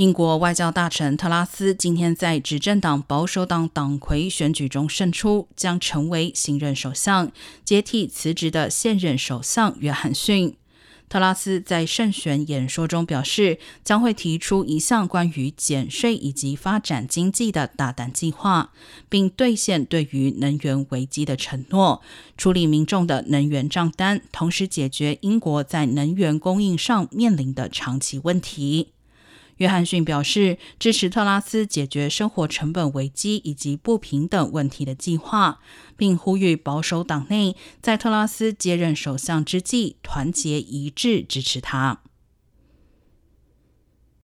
英国外交大臣特拉斯今天在执政党保守党党魁选举中胜出，将成为新任首相，接替辞职的现任首相约翰逊。特拉斯在胜选演说中表示，将会提出一项关于减税以及发展经济的大胆计划，并兑现对于能源危机的承诺，处理民众的能源账单，同时解决英国在能源供应上面临的长期问题。约翰逊表示支持特拉斯解决生活成本危机以及不平等问题的计划，并呼吁保守党内在特拉斯接任首相之际团结一致支持他。